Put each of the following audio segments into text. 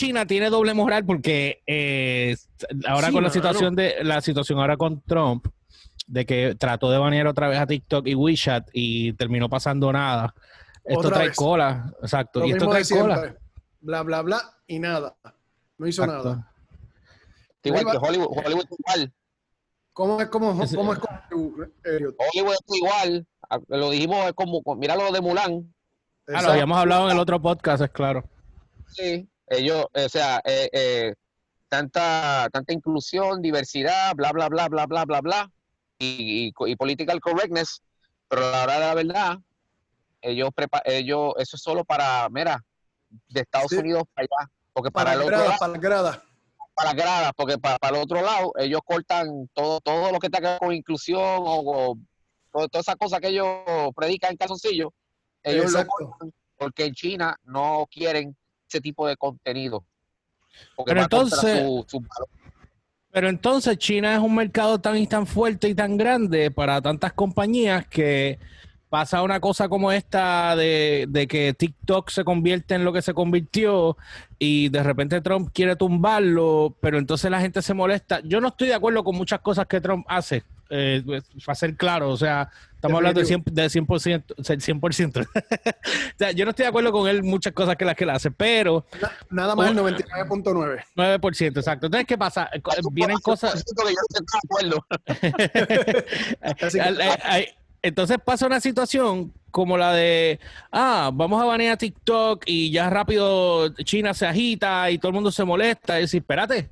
China tiene doble moral porque eh, ahora con la situación de la situación ahora con Trump de que trató de banear otra vez a TikTok y WeChat y terminó pasando nada. Esto trae cola, exacto. y esto trae cola. Bla, bla, bla y nada. No hizo nada. Igual que Hollywood, Hollywood igual. ¿Cómo es como, cómo es como Hollywood es igual. Lo dijimos es como, mira lo de Mulan. Ah, lo habíamos hablado en el otro podcast, es claro. Sí, ellos, o sea, eh, eh, tanta, tanta inclusión, diversidad, bla, bla, bla, bla, bla, bla, bla, y, y, political correctness, pero a la hora de la verdad, ellos, ellos, eso es solo para, mira, de Estados Unidos para allá, porque para, el otro lado, para la grada. Para la grada, porque para, el otro lado, ellos cortan todo, todo lo que tenga con inclusión o, todas esas cosas que ellos predican en calzoncillo, ellos lo cortan porque en China no quieren ese tipo de contenido. Pero entonces, pero entonces China es un mercado tan y tan fuerte y tan grande para tantas compañías que pasa una cosa como esta de, de, que TikTok se convierte en lo que se convirtió y de repente Trump quiere tumbarlo, pero entonces la gente se molesta. Yo no estoy de acuerdo con muchas cosas que Trump hace, eh, pues, para ser claro, o sea, estamos hablando de 100%, de 100%, 100%. o sea, yo no estoy de acuerdo con él muchas cosas que las que él hace, pero... Nada más el 99.9. 9%, exacto. Entonces, ¿qué pasa? Vienen cosas... Entonces pasa una situación como la de, ah, vamos a banear TikTok y ya rápido China se agita y todo el mundo se molesta. Y decir, espérate,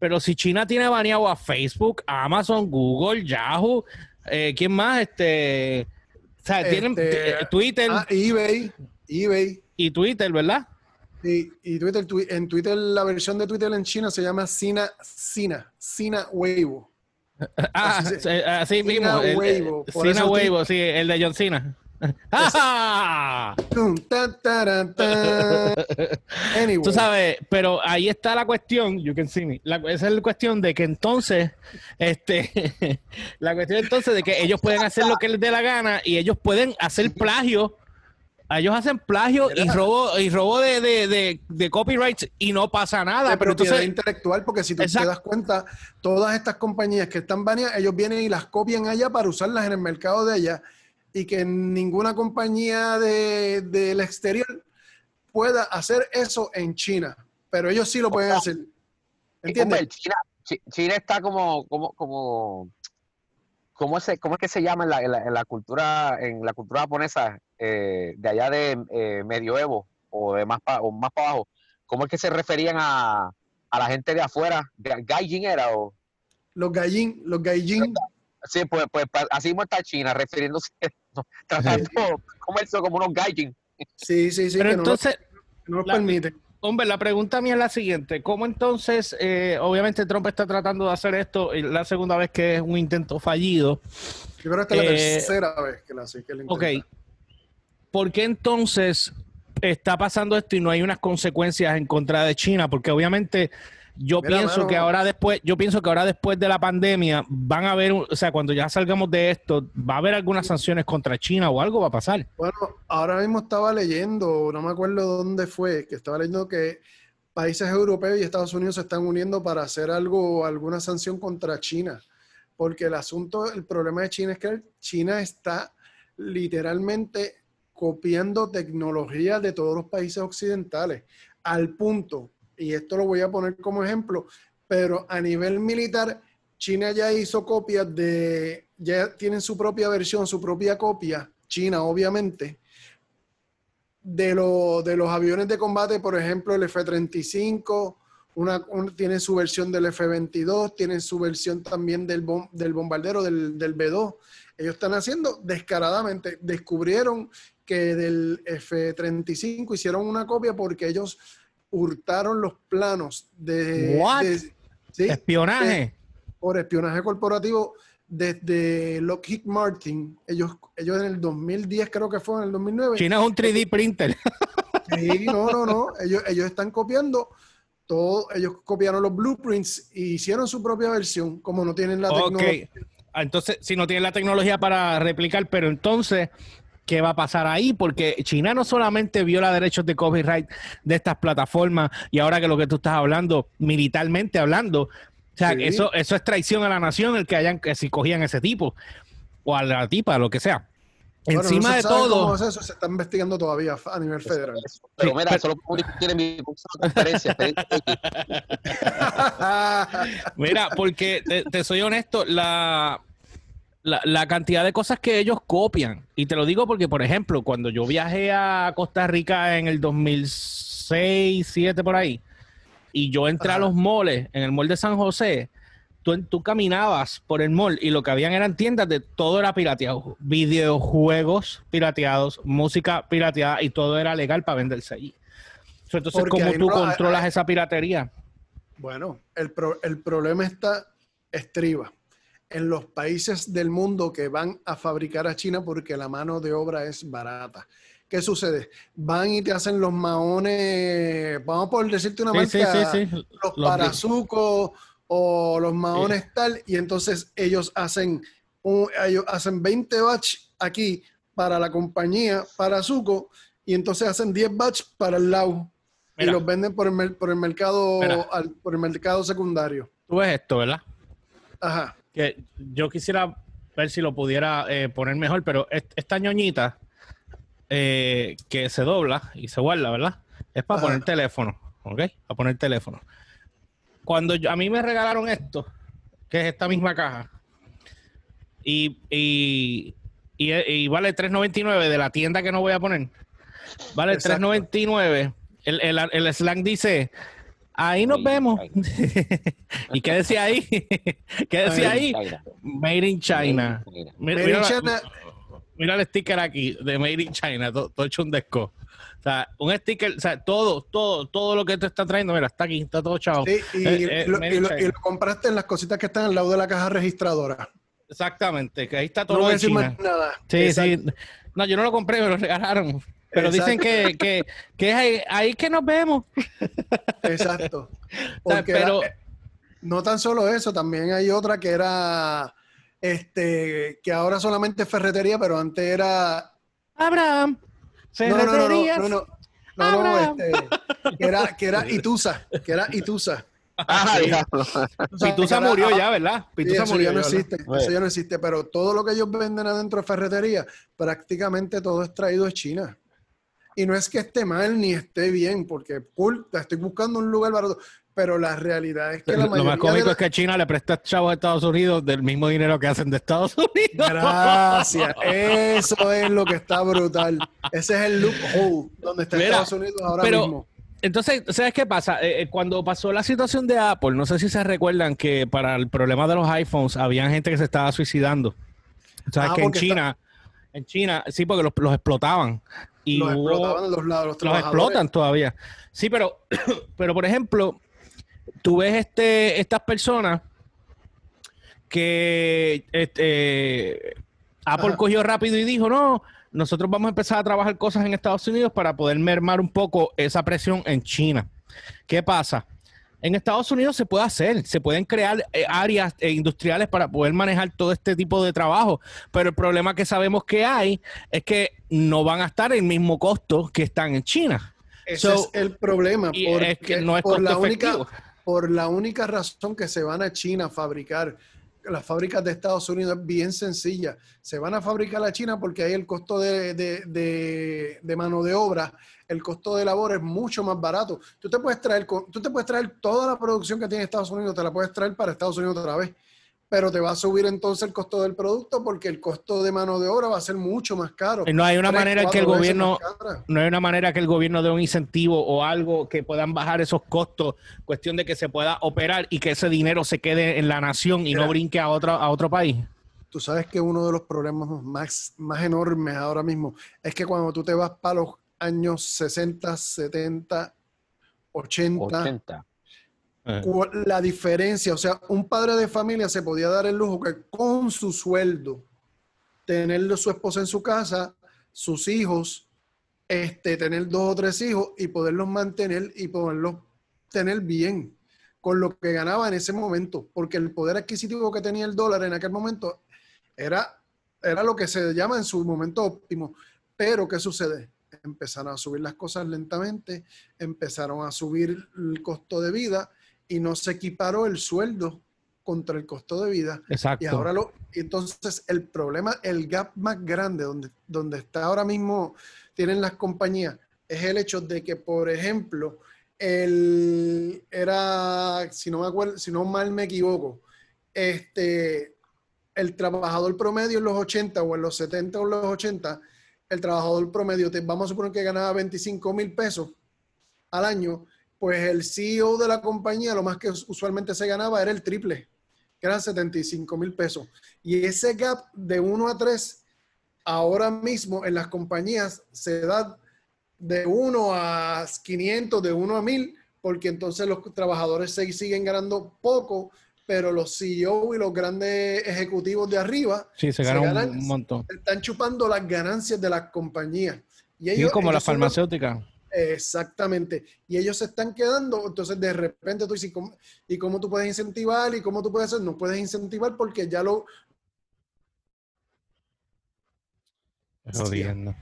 pero si China tiene baneado a Facebook, Amazon, Google, Yahoo, eh, ¿quién más? Este, o sea, tienen este, Twitter. Ah, eBay, eBay. Y Twitter, ¿verdad? Sí, y Twitter, en Twitter, la versión de Twitter en China se llama Sina, Sina, Sina Weibo. Ah, así, mismo. Weibo. Sina Weibo, sí, el de John Cena. Tú sabes, pero ahí está la cuestión, you can see me. esa es la cuestión de que entonces, este, la cuestión entonces de que ellos pueden hacer lo que les dé la gana y ellos pueden hacer plagio ellos hacen plagio y robo y robo de, de, de, copyrights y no pasa nada. pero entonces intelectual, porque si tú te das cuenta, todas estas compañías que están baneadas, ellos vienen y las copian allá para usarlas en el mercado de allá y que ninguna compañía del exterior pueda hacer eso en China. Pero ellos sí lo pueden hacer. ¿Entiendes? China, China está como, como, como ¿cómo, es, ¿cómo es que se llama en la, en la, cultura en la cultura japonesa eh, de allá de eh, medioevo o de más para o más para abajo? ¿Cómo es que se referían a, a la gente de afuera? ¿Gaijin era o? Los gaijin, los gaijin. Sí, pues, pues así mismo está China, refiriéndose, tratando comercio como unos gaijin. Sí, sí, sí. Pero entonces, no, lo permite. Hombre, la pregunta mía es la siguiente. ¿Cómo entonces, eh, obviamente Trump está tratando de hacer esto, y la segunda vez que es un intento fallido? Yo creo que esta es la eh, tercera vez que la hace. Que ok. ¿Por qué entonces está pasando esto y no hay unas consecuencias en contra de China? Porque obviamente yo pienso que ahora después, yo pienso que ahora después de la pandemia van a haber, o sea, cuando ya salgamos de esto, va a haber algunas sanciones contra China o algo va a pasar. Bueno, ahora mismo estaba leyendo, no me acuerdo dónde fue, que estaba leyendo que países europeos y Estados Unidos se están uniendo para hacer algo, alguna sanción contra China. Porque el asunto, el problema de China es que China está literalmente copiando tecnología de todos los países occidentales, al punto y esto lo voy a poner como ejemplo, pero a nivel militar, China ya hizo copias de, ya tienen su propia versión, su propia copia, China obviamente, de, de los aviones de combate, por ejemplo, el F-35, una, tienen su versión del F-22, tienen su versión también del, del bombardero, del, del B-2. Ellos están haciendo descaradamente, descubrieron que del F-35 hicieron una copia porque ellos hurtaron los planos de, espionaje. por espionaje corporativo desde Lockheed Martin. Ellos, ellos en el 2010 creo que fue, en el 2009. China es un 3D printer. Sí, no, no, no. Ellos, ellos están copiando todo. Ellos copiaron los blueprints y hicieron su propia versión, como no tienen la tecnología. Ah, entonces, si no tienen la tecnología para replicar, pero entonces qué va a pasar ahí, porque China no solamente viola derechos de copyright de estas plataformas y ahora que lo que tú estás hablando, militarmente hablando, o sea, eso, eso es traición a la nación el que hayan, que si cogían ese tipo o a la tipa, lo que sea. Encima de todo. eso, se está investigando todavía a nivel federal. pero mira, eso lo puedo mi conferencia. mira, porque te, soy honesto, la, la, cantidad de cosas que ellos copian, y te lo digo porque, por ejemplo, cuando yo viajé a Costa Rica en el 2006, 2007 por ahí, y yo entré a los moles, en el mall de San José, tú, caminabas por el mall y lo que habían eran tiendas de todo era pirateado. Videojuegos pirateados, música pirateada y todo era legal para venderse allí. Entonces, ¿cómo tú controlas esa piratería? Bueno, el, el problema está estriba en los países del mundo que van a fabricar a China porque la mano de obra es barata. ¿Qué sucede? Van y te hacen los maones, vamos por decirte una marca, los, los parazucos o los maones tal, y entonces ellos hacen, ellos hacen 20 batch aquí para la compañía, para Zuko, y entonces hacen 10 batch para el lado y los venden por el, por el mercado por el mercado secundario. Tú ves esto, ¿verdad? Ajá. Que yo quisiera ver si lo pudiera eh, poner mejor, pero esta ñoñita eh, que se dobla y se guarda, ¿verdad? Es para poner teléfono, ¿ok? Para poner teléfono cuando a mí me regalaron esto, que es esta misma caja, y, y, y, vale 3.99 de la tienda que no voy a poner, vale 3.99, el, el, el slang dice, ahí nos vemos. ¿Y qué decía ahí? ¿Qué decía ahí? Made in China. Mira, mira, el sticker aquí de Made in China, todo, todo hecho un desco. O sea, un sticker, o sea, todo, todo, todo lo que te está trayendo, mira, está aquí, está todo chavo. Sí, y, eh, eh, lo, compraste en las cositas que están al lado de la caja registradora. Exactamente, que ahí está todo. No voy a decir más nada. Sí, sí. No, yo no lo compré, me lo regalaron. Pero dicen que, que, que es ahí, que nos vemos. Exacto. pero no tan solo eso, también hay otra que era este que ahora solamente es ferretería, pero antes era Abraham. No, no, no, no, no, no, no, este, que era, que era Itusa, que era Itusa. Ah, Pitusa murió ya, ¿verdad? Pitusa murió. Ya no existe, eso ya no existe, pero todo lo que ellos venden adentro de ferretería, prácticamente todo es traído de China. Y no es que esté mal ni esté bien, porque cool, estoy buscando un lugar barato pero la realidad es que la Lo más cómico es que China le presta chavos a Estados Unidos del mismo dinero que hacen de Estados Unidos. Gracias. Eso es lo que está brutal. Ese es el loophole donde está Estados Unidos ahora mismo. Entonces, ¿sabes qué pasa? Eh, eh, cuando pasó la situación de Apple, no sé si se recuerdan que para el problema de los iPhones había gente que se estaba suicidando. ¿Sabes ah, que en China, en China, sí, porque los, explotaban. Y los explotaban los lados. Los, los explotan todavía. Sí, pero, pero por ejemplo, tú ves este, estas personas que este, Apple cogió rápido y dijo, no, nosotros vamos a empezar a trabajar cosas en Estados Unidos para poder mermar un poco esa presión en China. ¿Qué pasa? En Estados Unidos se puede hacer, se pueden crear eh, áreas eh, industriales para poder manejar todo este tipo de trabajo, pero el problema que sabemos que hay es que no van a estar el mismo costo que están en China. Ese es el problema, porque es que no es por la única por la única razón que se van a China a fabricar. Las fábricas de Estados Unidos bien sencilla. Se van a fabricar a China porque ahí el costo de, de, mano de obra, el costo de labor es mucho más barato. Tú te puedes traer, tú te puedes traer toda la producción que tiene Estados Unidos, te la puedes traer para Estados Unidos otra vez pero te va a subir entonces el costo del producto porque el costo de mano de obra va a ser mucho más caro. No hay una manera que el gobierno no hay una manera que el gobierno dé un incentivo o algo que puedan bajar esos costos, cuestión de que se pueda operar y que ese dinero se quede en la nación y no brinque a otro a otro país. Tú sabes que uno de los problemas más, más enormes ahora mismo es que cuando tú te vas para los años 60, 70, 80, 80 eh. La diferencia, o sea, un padre de familia se podía dar el lujo que con su sueldo, tener su esposa en su casa, sus hijos, este, tener dos o tres hijos y poderlos mantener y poderlos tener bien con lo que ganaba en ese momento, porque el poder adquisitivo que tenía el dólar en aquel momento era, era lo que se llama en su momento óptimo. Pero, ¿qué sucede? Empezaron a subir las cosas lentamente, empezaron a subir el costo de vida y no se equiparó el sueldo contra el costo de vida. Exacto. Y ahora lo, entonces el problema, el gap más grande donde, donde está ahora mismo, tienen las compañías, es el hecho de que, por ejemplo, el, era, si no me acuerdo, si no mal me equivoco, este, el trabajador promedio en los 80 o en los 70 o en los 80, el trabajador promedio, te, vamos a suponer que ganaba 25 mil pesos al año, pues el CEO de la compañía, lo más que usualmente se ganaba era el triple, que eran 75 mil pesos. Y ese gap de 1 a 3, ahora mismo en las compañías se da de 1 a 500, de 1 a 1000, porque entonces los trabajadores se siguen ganando poco, pero los CEO y los grandes ejecutivos de arriba sí, se, ganan, un montón. Están chupando las ganancias de las compañías. Y ellos, como la farmacéutica. Exactamente. Y ellos se están quedando, entonces de repente tú dices, ¿y cómo tú puedes incentivar? ¿Y cómo tú puedes hacer? No puedes incentivar porque ya lo... Jodiendo.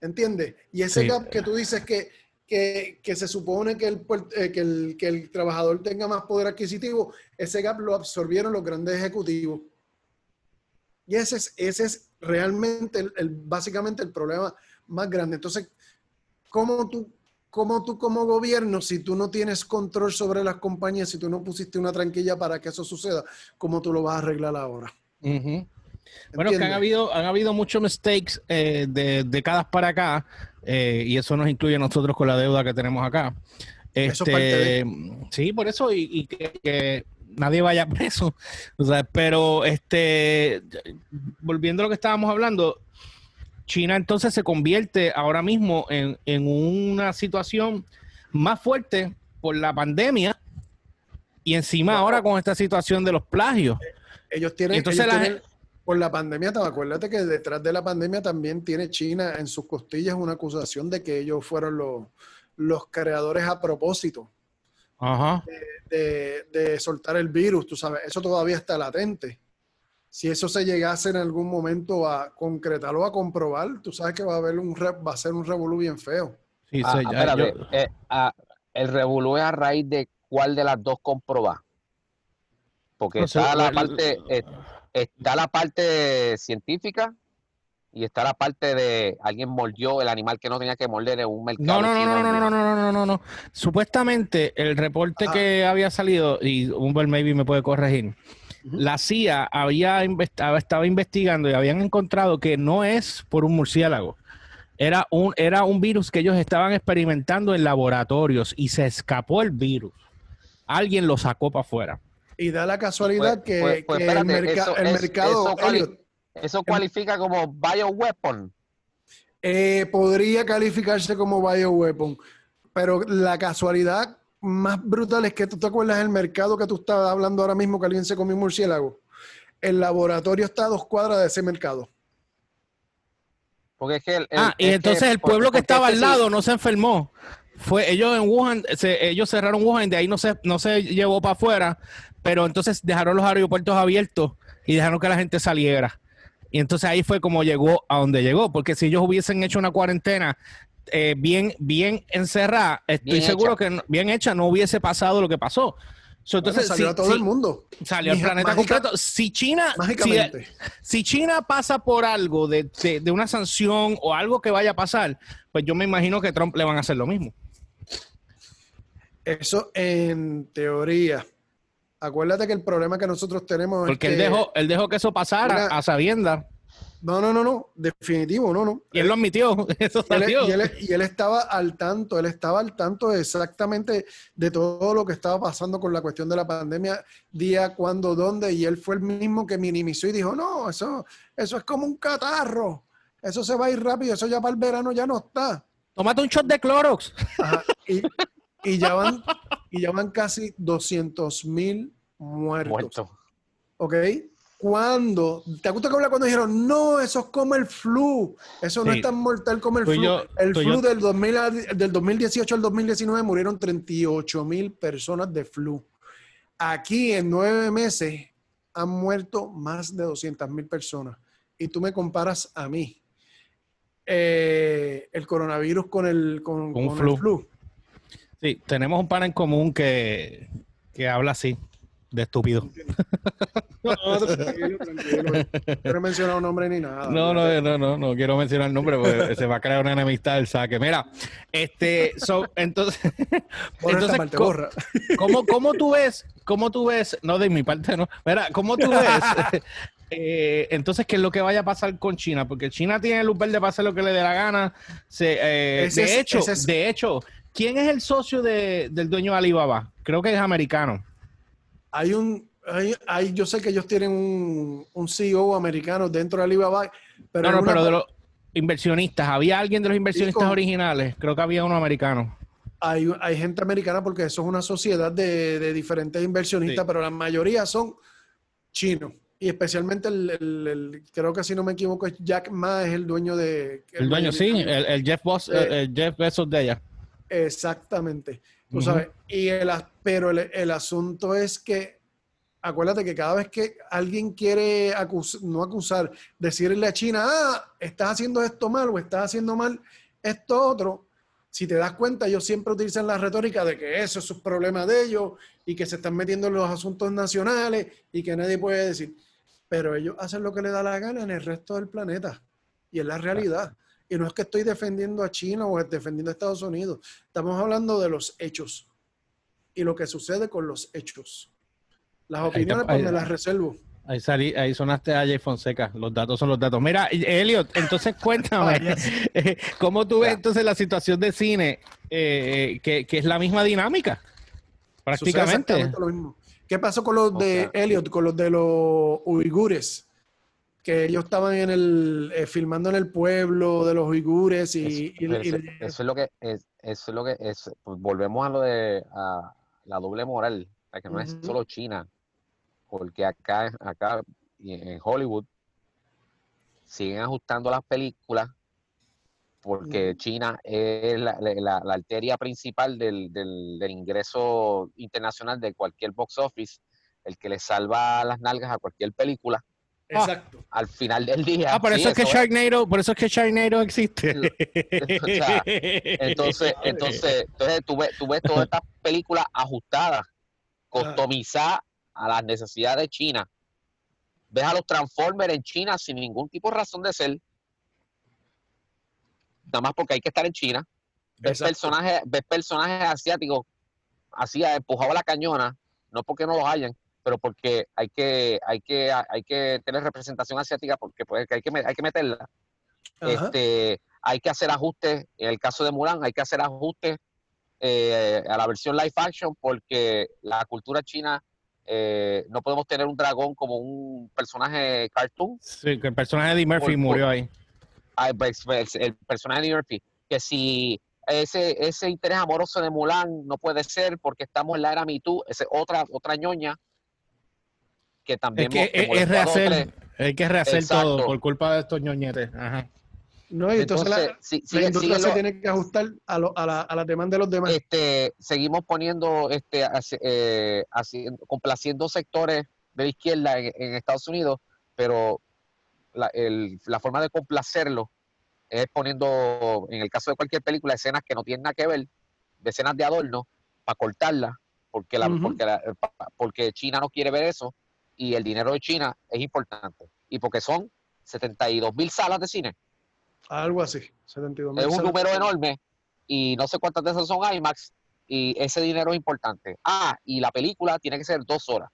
¿Entiendes? Y ese gap que tú dices que, que, se supone que el, eh, que, el, que el trabajador tenga más poder adquisitivo, ese gap lo absorbieron los grandes ejecutivos. Y ese es, ese es realmente el, básicamente el problema más grande. Entonces, ¿cómo tú, cómo tú como gobierno, si tú no tienes control sobre las compañías, si tú no pusiste una tranquilla para que eso suceda, cómo tú lo vas a arreglar ahora? Bueno, que han habido, han habido muchos mistakes eh, de décadas para acá, eh, y eso nos incluye a nosotros con la deuda que tenemos acá. Este, Sí, por eso, y, que, nadie vaya preso. O sea, pero este, volviendo a lo que estábamos hablando, China entonces se convierte ahora mismo en, una situación más fuerte por la pandemia y encima ahora con esta situación de los plagios. Ellos tienen, entonces por la pandemia, acuérdate que detrás de la pandemia también tiene China en sus costillas una acusación de que ellos fueron los, los creadores a propósito De, de, soltar el virus, tú sabes, eso todavía está latente si eso se llegase en algún momento a concretar o a comprobar, tú sabes que va a haber un va a ser un revolú bien feo. Sí, ah, eh, ah, el revolú es a raíz de cuál de las dos comprobar. Porque está la parte eh, está la parte científica y está la parte de alguien mordió el animal que no tenía que morder en un mercado. No, no, no, no, no, no, no, no, no, no, Supuestamente el reporte que había salido, y Humber maybe me puede corregir, la CIA había estaba investigando y habían encontrado que no es por un murciélago. Era un, era un virus que ellos estaban experimentando en laboratorios y se escapó el virus. Alguien lo sacó para afuera. Y da la casualidad pues, que, pues, pues, el, mercado... Eso, cualifica como bioweapon. Eh, podría calificarse como bioweapon, pero la casualidad más brutal es que tú te acuerdas del mercado que tú estabas hablando ahora mismo que alguien se comió un murciélago. El laboratorio está a dos cuadras de ese mercado. Porque es que ah, y entonces el pueblo que estaba al lado no se enfermó. Fue ellos en Wuhan, ellos cerraron Wuhan, de ahí no se, no se llevó para afuera, pero entonces dejaron los aeropuertos abiertos y dejaron que la gente saliera. Y entonces ahí fue como llegó a donde llegó, porque si ellos hubiesen hecho una cuarentena eh, bien, bien encerrada, estoy seguro que bien hecha no hubiese pasado lo que pasó. entonces, salió a todo el mundo. Salió al planeta completo. Si China, si, China pasa por algo de, de, una sanción o algo que vaya a pasar, pues yo me imagino que Trump le van a hacer lo mismo. Eso en teoría. Acuérdate que el problema que nosotros tenemos Porque es él, dejó, él dejó que eso pasara a sabienda. No, no, no, no, definitivo, no, no. Y él lo admitió, eso salió. Y él, y él, estaba al tanto, él estaba al tanto exactamente de todo lo que estaba pasando con la cuestión de la pandemia, día, cuándo, dónde, y él fue el mismo que minimizó y dijo, no, eso, eso es como un catarro, eso se va a ir rápido, eso ya para el verano ya no está. Tómate un shot de Clorox. y, ya van, y ya van casi 200 mil muertos. Muerto. ¿Ok? Cuando, ¿te acuerdas que habla cuando dijeron, no, eso es como el flu, eso no es tan mortal como el flu? el flu del, 2000 del 2018 al 2019 murieron 38 mil personas de flu. Aquí en nueve meses han muerto más de 200 mil personas. Y tú me comparas a mí. eh, el coronavirus con el, con, flu. Sí, tenemos un pan en común que, que habla así, de estúpido. No, tranquilo, tranquilo. No quiero mencionar un nombre ni nada. No, no, no, no, no quiero mencionar el nombre porque se va a crear una enemistad del saque. Mira, este, so, entonces, entonces ¿cómo, ¿cómo, tú ves, cómo tú ves, no de mi parte, no, mira, ¿cómo tú ves eh, entonces, ¿qué es lo que vaya a pasar con China? Porque China tiene el verde para hacer lo que le dé la gana. Eh, de, hecho, de hecho, ¿quién es el socio del dueño de Alibaba? Creo que es americano. Hay un, hay, yo sé que ellos tienen un, un, CEO americano dentro de Alibaba, pero... No, no, pero de los inversionistas, ¿había alguien de los inversionistas originales? Creo que había uno americano. Hay, hay gente americana porque eso es una sociedad de, diferentes inversionistas, pero la mayoría son chinos y especialmente el, creo que si no me equivoco, Jack Ma es el dueño de... El, dueño, sí, el, Jeff, Boss, el Jeff Bezos de ella. Exactamente. Tú sabes, y el, pero el, asunto es que, acuérdate que cada vez que alguien quiere no acusar, decirle a China, ah, estás haciendo esto mal o estás haciendo mal esto otro, si te das cuenta, ellos siempre utilizan la retórica de que eso es un problema de ellos y que se están metiendo en los asuntos nacionales y que nadie puede decir pero ellos hacen lo que les da la gana en el resto del planeta. Y es la realidad. Y no es que estoy defendiendo a China o defendiendo a Estados Unidos. Estamos hablando de los hechos y lo que sucede con los hechos. Las opiniones pues, me las reservo. Ahí, salí, ahí sonaste a Jay Fonseca. Los datos son los datos. Mira, Elliot, entonces cuéntame, eh, ¿cómo tú ves entonces la situación de cine, eh, que, que, es la misma dinámica? Prácticamente. Lo mismo. ¿Qué pasó con los de Elliot, con los de los uigures? Que ellos estaban en el eh, filmando en el pueblo de los uigures y, eso, es lo que es, eso es lo que es. Pues volvemos a lo de la doble moral, que no es solo China, porque acá, acá en Hollywood siguen ajustando las películas porque China es la, arteria principal del, ingreso internacional de cualquier box office, el que le salva las nalgas a cualquier película. Exacto. al final del día. Ah, por eso es que Sharknado, por eso es que Sharknado existe. entonces, entonces, entonces tú ves, tú ves todas estas películas ajustadas, customizadas a las necesidades de China. Ves a los Transformers en China sin ningún tipo de razón de ser nada más porque hay que estar en China. Ves personajes, ves personajes asiáticos así empujado a la cañona, no porque no los hayan, pero porque hay que, hay que, hay que tener representación asiática porque pues, hay, que, hay que meterla. Este, hay que hacer ajustes, en el caso de Mulan, hay que hacer ajustes eh, a la versión live action porque la cultura china eh, no podemos tener un dragón como un personaje cartoon. Sí, que el personaje de Murphy murió ahí. Pues, pues, el personaje de Murphy, que si ese, ese interés amoroso de Mulan no puede ser porque estamos en la era Me Too, esa otra, otra ñoña que también... Es que es, rehacer, hay que rehacer todo por culpa de estos ñoñetes. Ajá. No, y entonces, la, industria se tiene que ajustar a, lo, a, la, a las demandas de los demás. Este, seguimos poniendo, este, eh, complaciendo sectores de la izquierda en Estados Unidos, pero la, forma de complacerlo es poniendo, en el caso de cualquier película, escenas que no tienen nada que ver, escenas de adorno, para cortarlas, porque, la, porque, China no quiere ver eso y el dinero de China es importante. Y porque son 72 mil salas de cine. Algo así, 72 Es un número enorme y no sé cuántas de esas son IMAX y ese dinero es importante. Ah, y la película tiene que ser dos horas.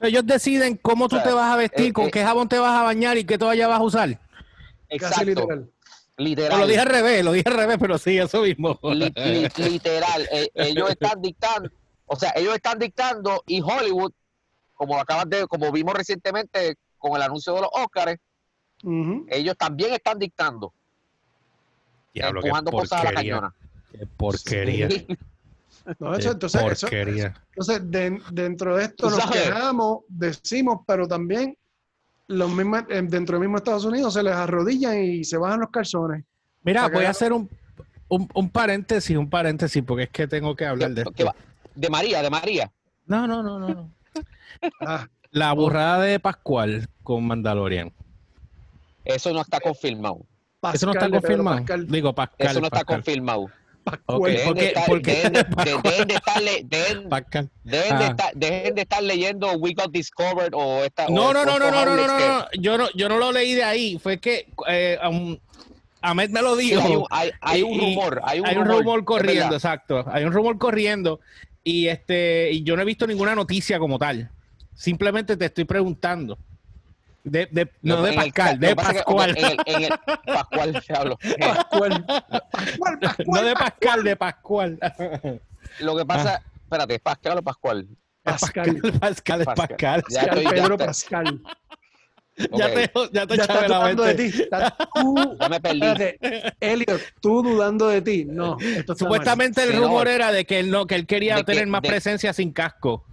Ellos deciden cómo tú te vas a vestir, eh, con eh, qué jabón te vas a bañar y qué toalla vas a usar. Exacto. literal. literal. lo dije al revés, lo dije al revés, pero sí, eso mismo. literal. Eh, ellos están dictando, o sea, ellos están dictando y Hollywood, como acabas de, como vimos recientemente con el anuncio de los Óscares, ellos también están dictando. Diablo, empujando cosas a la cañona. Qué porquería. No, eso, entonces, entonces dentro de esto nos quejamos, decimos, pero también los mismos, eh, dentro del mismo Estados Unidos se les arrodillan y se bajan los calzones. Mira, voy a hacer un, un, paréntesis, un paréntesis, porque es que tengo que hablar de esto. De María, de María. No, no, no, no. Ah. La burrada de Pascual con Mandalorian. Eso no está confirmado. Eso no está confirmado. Digo, Pascal. Eso no está confirmado. Dejen, de estar, Pascal. Ah. de estar leyendo We Got Discovered o esta. o No, no, no, no, no, no, no, no. Yo no, yo no lo leí de ahí. Fue que eh, um, Ahmed me lo dijo. Sí, hay, un, hay, hay un rumor. Hay un hay un rumor, corriendo, exacto. Hay un rumor corriendo y este y yo no he visto ninguna noticia como tal. Simplemente te estoy preguntando. De, de- no de Pascal, de Pascual. ok, en el- en el- Pascual, te hablo. Pascual. Pascual, Pascual. no de Pascal, de Pascual. Lo que Ah. pasa, espérate, ¿es Pascal o Pascual? Pascal. Pascal, es Pascal. Pascal. Ya estoy- Pedro Pascal. Ya te, ya te Ya está la dudando de mente. ti. Está tú- ya me perdí. Espérate, Elliot, tú dudando de ti. No, esto Supuestamente el rumor no. era de que él no, que él quería que- tener más de- presencia sin casco.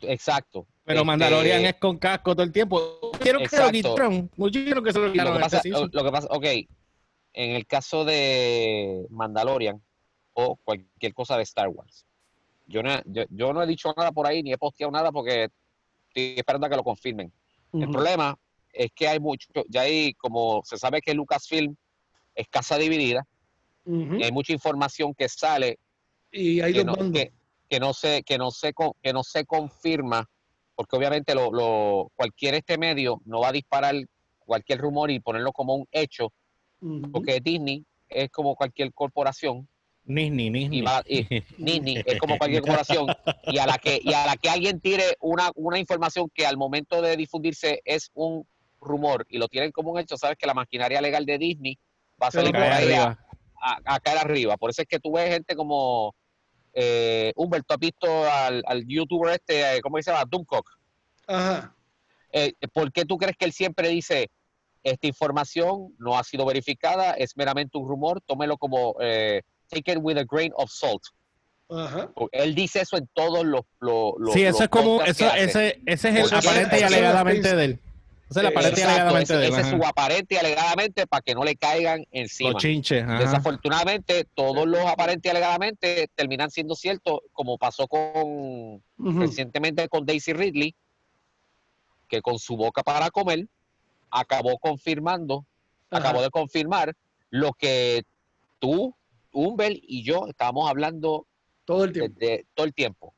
Exacto. Pero Este, Mandalorian es con casco todo el tiempo. Quiero que se lo quitaron. Quiero que se lo Lo que, pasa, lo que pasa, ok, en el caso de Mandalorian o cualquier cosa de Star Wars, yo no, yo, yo no he dicho nada por ahí ni he posteado nada porque estoy esperando a que lo confirmen. El problema es que hay mucho, ya hay, como se sabe que Lucasfilm es casa dividida, y hay mucha información que sale Y hay que dos no, que, que no se, que no se, con- que no se confirma, porque obviamente lo, lo- cualquier este medio no va a disparar cualquier rumor y ponerlo como un hecho, porque Disney es como cualquier corporación, Nisni, Nisni. y va- y- Disney es como cualquier corporación, y a la que, y a la que alguien tire una, una información que al momento de difundirse es un rumor y lo tienen como un hecho, sabes que la maquinaria legal de Disney va a salir por ahí a, a caer arriba. Por eso es que tú ves gente como eh, Humberto, has visto al, al youtuber este, eh, ¿cómo se llama? Doomcock. Ajá. Eh, ¿Por qué tú crees que él siempre dice, esta información no ha sido verificada, es meramente un rumor, tómelo como, eh, take it with a grain of salt? Ajá. Él dice eso en todos los... los, los- Sí, los eso es como, eso, ese, ese es el aparente y alegadamente de él. Ese es alegadamente ese, de él. ese es su aparente alegadamente para que no le caigan encima. Los chinches. ajá. Desafortunadamente, todos los aparente y alegadamente terminan siendo ciertos, como pasó con recientemente con Daisy Ridley, que con su boca para comer acabó confirmando, Ajá. acabó de confirmar lo que tú, Humbert y yo estábamos hablando Todo el tiempo. desde todo el tiempo,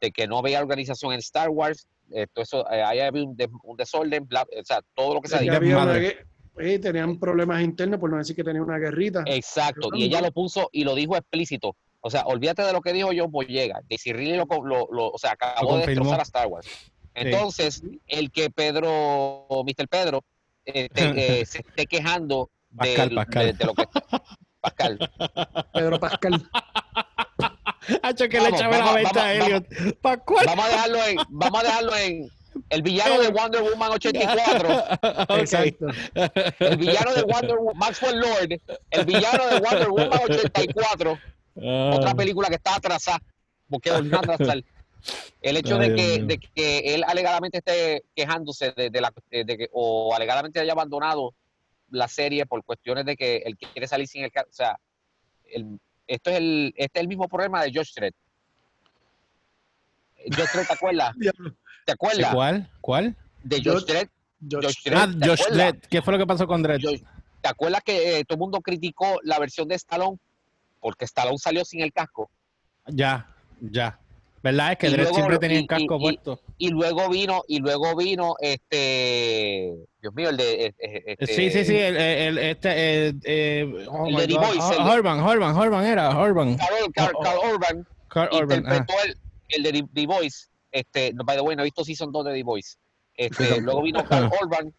de que no había organización en Star Wars, todo eso, eh, ahí había un, des- un desorden, bla- o sea, todo lo que se diga. eh, tenían problemas internos, por no decir que tenían una guerrita. Exacto, y ella lo puso y lo dijo explícito. O sea, olvídate de lo que dijo John Boyega. Daisy Ridley lo, lo- lo- o sea, acabó de destrozar a Star Wars. Entonces, el que Pedro, Mr. Pedro, este, eh, se esté quejando de, Pascal, Pascal. de- de lo que Pascal. Pedro Pascal. Hacho, que le echaba la vamos, venta a vamos, Elliot. ¿Para cuál? Vamos a dejarlo en, vamos a dejarlo en el villano de Wonder Woman 84, Ok. Exacto. el villano de Wonder Woman, Maxwell Lord, el villano de Wonder Woman 84. Ah. otra película que está atrasada, porque volvió a atrasar. El hecho Ay, de, que, de que él alegadamente esté quejándose de, de la de que, o alegadamente haya abandonado la serie por cuestiones de que él quiere salir sin el o sea, el- esto es el este es el mismo problema de Josh Dredd. Josh Dredd, ¿te acuerdas? Diablo. ¿Te acuerdas? ¿Cuál? ¿Cuál? De Josh Josh- Dredd. Josh- Josh Dredd, Ah, ¿te Josh acuerdas? Dredd. ¿Qué fue lo que pasó con Dredd? Josh- ¿Te acuerdas que eh, todo el mundo criticó la versión de Stallone? Porque Stallone salió sin el casco. Ya, ya. ¿Verdad? Es que Dredd siempre tenía el casco y- puesto. y luego vino y luego vino este Dios mío el de eh, eh, este, Sí, sí, sí, el, el- este, el, eh, oh El de el Horban, Horban, Horban era, Horban. Carl, Carl- Oh, oh. Carl Urban Carl Urban, interpretó ajá. el, el de The, Voice este no, by the way no he visto season 2 de The Voice este luego vino Carl Urban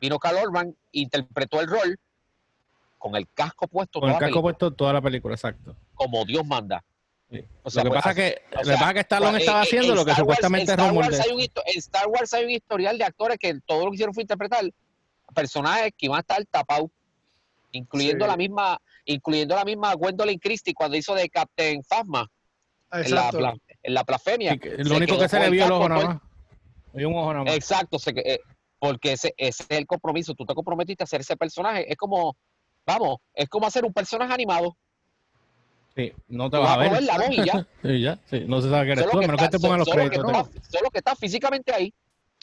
vino Carl Urban interpretó el rol con el casco puesto Con el casco película, puesto toda la película, exacto. como Dios manda Sí. o sea lo que pues, pasa así- que, o lo que sea, pasa que Stallone pues, estaba en- haciendo en lo que Wars- supuestamente en es Star rumor Wars de... hay un histo- en Star Wars hay un historial de actores que todo lo que hicieron fue interpretar personajes que iban a estar tapados, incluyendo Sí. la misma, incluyendo la misma Gwendolyn Christie cuando hizo de Captain Phasma en la, en la blasfemia. Lo único que se le vio el ojo nada más. Un ojo nada más. Exacto, se que- eh, porque ese, ese es el compromiso. Tú te comprometiste a hacer ese personaje. Es como, vamos, es como hacer un personaje animado. Sí, no te vas a vas a ver. mover la voz y ya. Sí, ya, sí, no se sabe que eres Solo tú, a que menos que está- te pongan los solo que créditos. está- Solo que está físicamente ahí,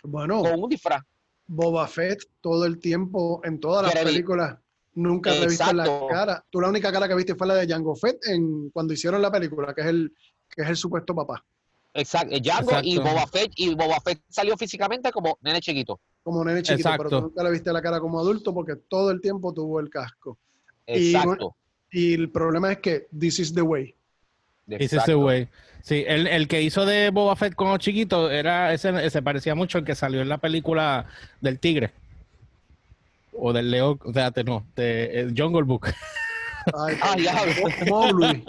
Bueno, con un disfraz. Boba Fett todo el tiempo en todas las Jeremy. películas. Nunca te viste la cara. Tú la única cara que viste fue la de Jango Fett en, cuando hicieron la película, que es el, que es el supuesto papá. Exacto, Jango y Boba Fett, y Boba Fett salió físicamente como nene chiquito. Como nene chiquito, pero tú nunca le viste la cara como adulto porque todo el tiempo tuvo el casco. Exacto. Y, el problema es que this is the way. This is the way. Sí, el, el, que hizo de Boba Fett como chiquito era ese, se parecía mucho al que salió en la película del tigre. O del león, o sea, no, de eh, Jungle Book. Ay, ah, ya, Mowgli.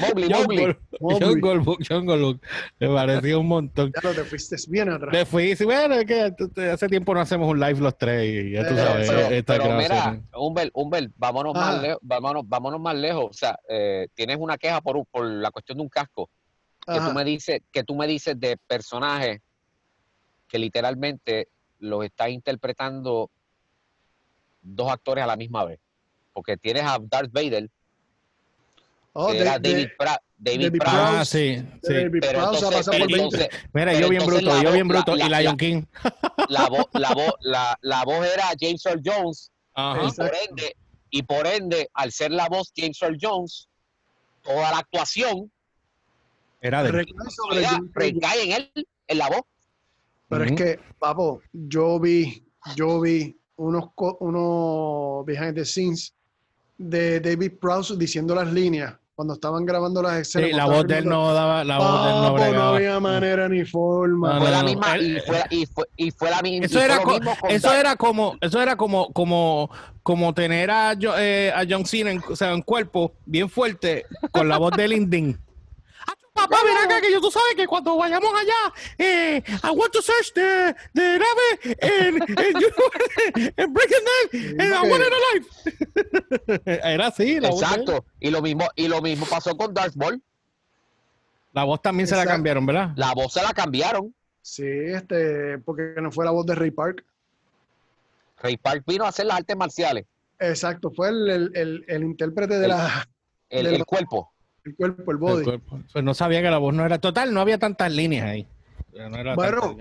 Mowgli, Mowgli. Jungle Book, Jungle Book. Me pareció un montón. Ya te fuiste bien atrás. Te fuiste, bueno, es que hace tiempo no hacemos un live los tres y ya tú sabes. Pero, pero mira, Humbert, Humbert, vámonos más lejos, vámonos, vámonos más lejos. O sea, eh, tienes una queja por, por la cuestión de un casco. Que tú, me dices, que tú me dices de personajes que literalmente los está interpretando dos actores a la misma vez porque tienes a Darth Vader, oh, que era David, David, Prowse. Ah, sí, sí. David pero entonces, pero entonces, Mira, yo bien bruto, yo bien bruto, y Lion King. La, voz, la, voz, la, la voz era James Earl Jones, y por, ende, y por ende, al ser la voz James Earl Jones, toda la actuación era de recae en él, en la voz. Pero es que, papo, yo vi, yo vi unos, unos behind the scenes de David Prowse diciendo las líneas cuando estaban grabando las escenas. Sí, la voz de él no daba, la voz de él no bregaba. no había manera ni forma. fue la misma y fue, y fue, y fue la misma. Eso era, eso era como, eso era como, como, como tener a, eh, a John Cena en, o sea, en cuerpo bien fuerte con la voz de Lindin. Papá, mira acá que yo tú sabes que cuando vayamos allá, eh, I want to search the, the nave and, and, you, and them and I want it alive. Era así, la Exacto. Y lo mismo, y lo mismo pasó con Darth Maul. La voz también se la cambiaron, ¿verdad? La voz se la cambiaron. Sí, este, porque no fue la voz de Ray Park. Ray Park vino a hacer las artes marciales. Exacto, fue el, el, el, intérprete de la... El, el cuerpo el cuerpo, el body. Pues no sabía que la voz no era total, no había tantas líneas ahí. bueno,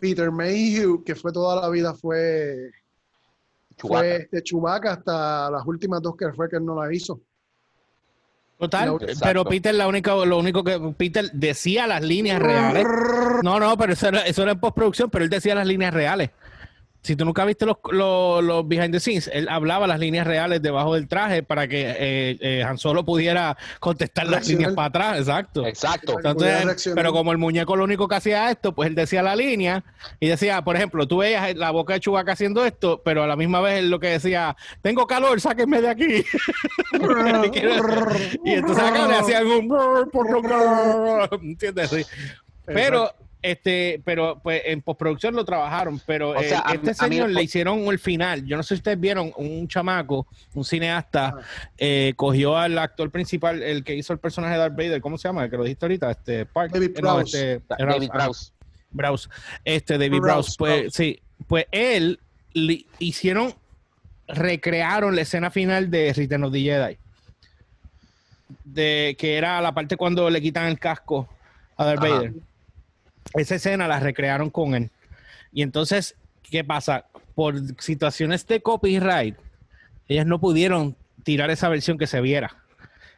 Peter Mayhew, que fue toda la vida, fue fue de Chewbacca hasta las últimas dos que fue que él no la hizo. Total, pero Peter la única, lo único que Peter decía las líneas reales. No, no, pero eso era, eso era en postproducción, pero él decía las líneas reales si tú nunca viste los, los, behind the scenes, él hablaba las líneas reales debajo del traje para que eh, eh, Han Solo pudiera contestar las líneas para atrás, exacto. Exacto. pero como el muñeco lo único que hacía esto, pues él decía la línea y decía, por ejemplo, tú veías la boca de Chewbacca haciendo esto, pero a la misma vez él lo que decía, tengo calor, sáquenme de aquí. y entonces acá le hacían un... ¿Entiendes? Sí. Pero este, pero pues en postproducción lo trabajaron, pero eh, este señor le hicieron el final. Yo no sé si ustedes vieron, un chamaco, un cineasta, eh, cogió al actor principal, el que hizo el personaje de Darth Vader, ¿cómo se llama? El que lo dijiste ahorita, este David eh, Browse. este, David Browse. Este David Browse, pues sí, pues él le hicieron, recrearon la escena final de Return of the Jedi. De que era la parte cuando le quitan el casco a Darth Vader esa escena la recrearon con él. Y entonces, ¿qué pasa? Por situaciones de copyright, ellas no pudieron tirar esa versión que se viera.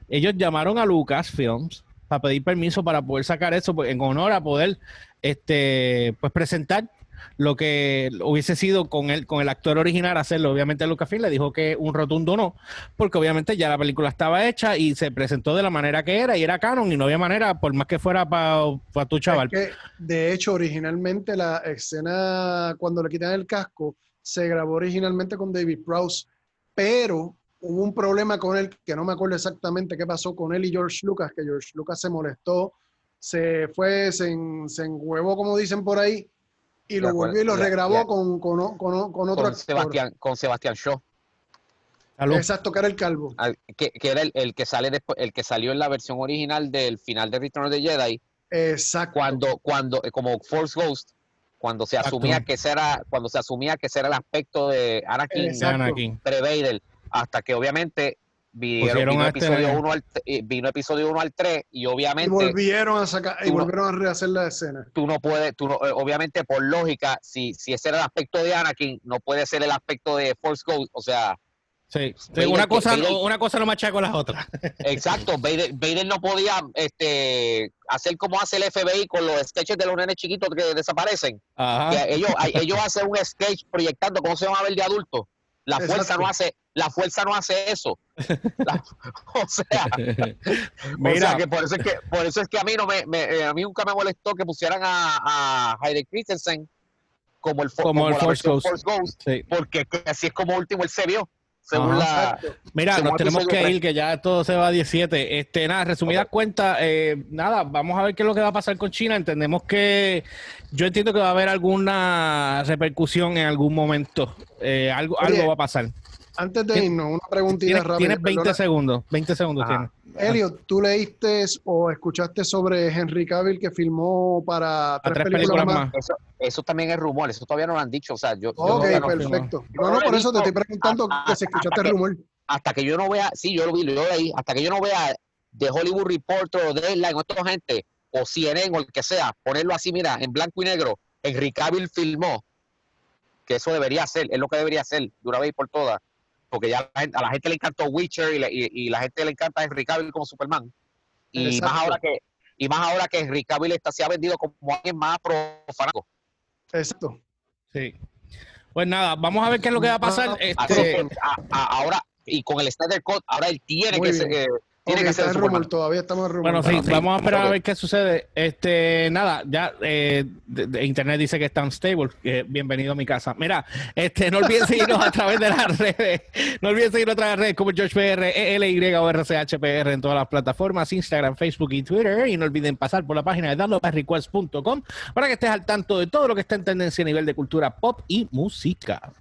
Ellos llamaron a Lucasfilms para pedir permiso para poder sacar eso pues, en honor a poder este, pues presentar lo que hubiese sido con el, con el actor original hacerlo. Obviamente Lucasfilm le dijo que un rotundo no, porque obviamente ya la película estaba hecha y se presentó de la manera que era y era canon y no había manera, por más que fuera para tu chaval. de hecho, originalmente la escena cuando le quitan el casco se grabó originalmente con David Prowse, pero hubo un problema con él que no me acuerdo exactamente qué pasó con él y George Lucas, que George Lucas se molestó, se fue, se, se enhuevó, como dicen por ahí, y lo volvió y lo regrabó con, con, con, con, otro con Sebastián, con Sebastián Shaw. Exacto, que era el calvo. Que, que era el, el, que sale después, el que salió en la versión original del final de Return of the Jedi. Exacto. Cuando, cuando, eh, como Force Ghost, cuando se asumía que ese era, cuando se asumía que ese era el aspecto de Anakin, Anakin. pre hasta que obviamente vino, episodio 1 al, vino episodio 1 al 3 y obviamente... Y volvieron a sacar, y volvieron a rehacer la escena. Tú no puedes, tú no, eh, obviamente por lógica, si, si ese era el aspecto de Anakin, no puede ser el aspecto de Force Ghost, o sea... Sí, una, cosa, una cosa no macha con las otras. Exacto, Vader, no podía este, hacer como hace el FBI con los sketches de los nenes chiquitos que desaparecen. ellos, ellos hacen un sketch proyectando cómo se van a ver de adulto. La fuerza no hace, la fuerza no hace eso. o sea, Mira. que por eso es que por eso es que a mí no me, eh, a mí nunca me molestó que pusieran a, a Heide Christensen como el, como, el Force Ghost, porque así es como último él se vio. Según la, Mira, nos tenemos que ir, que ya todo se va a 17. Este, nada, resumidas cuentas, eh, nada, vamos a ver qué es lo que va a pasar con China. Entendemos que yo entiendo que va a haber alguna repercusión en algún momento. Eh, algo, algo va a pasar. Antes de irnos, una preguntita rápida. Tienes 20 segundos. 20 segundos tienes. Elliot, ¿tú leíste o escuchaste sobre Henry Cavill que filmó para tres, películas, más? Eso, también es rumor, eso todavía no lo han dicho. O sea, yo, ok, perfecto. No, no, por eso te estoy preguntando que si escuchaste el rumor. hasta que yo no vea, sí, yo lo vi, lo leí, hasta que yo no vea de Hollywood Reporter o Deadline o otra gente, o CNN o el que sea, ponerlo así, mira, en blanco y negro, Henry Cavill filmó, que eso debería ser, es lo que debería ser de una vez por todas porque ya a la gente le encantó Witcher y, la gente le encanta Henry Cavill como Superman. Y más ahora que y más ahora que Henry Cavill está, se ha vendido como alguien más profano. Exacto. Sí. Pues nada, vamos a ver qué es lo que va a pasar. Este... ahora, y con el Snyder Code, ahora él tiene que ser, tiene que ser rumor, todavía estamos rumor. Bueno, sí, vamos a esperar a ver qué sucede. Este, nada, ya eh, internet dice que está unstable. bienvenido a mi casa. Mira, este, no olviden seguirnos a través de las redes. No olviden seguirnos a través de las redes como GeorgePR, ELY o RCHPR en todas las plataformas, Instagram, Facebook y Twitter. Y no olviden pasar por la página de downloadrequest.com para que estés al tanto de todo lo que está en tendencia a nivel de cultura pop y música.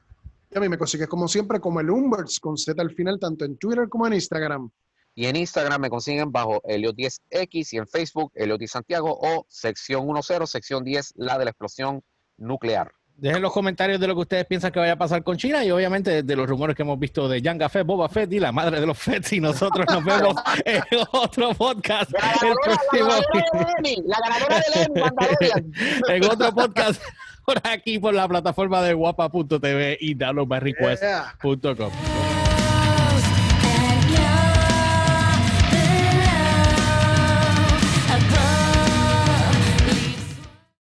Y a mí me consigues como siempre como el Umberts con Z al final, tanto en Twitter como en Instagram. Y en Instagram me consiguen bajo Helios10X y en Facebook Helios Santiago o sección 10, sección 10, la de la explosión nuclear. Dejen los comentarios de lo que ustedes piensan que vaya a pasar con China y obviamente de los rumores que hemos visto de Yanga Fett, Boba Fett y la madre de los Fett y nosotros nos vemos en otro podcast. La ganadora de En otro podcast por aquí por la plataforma de guapa.tv y downloadbarrequest.com.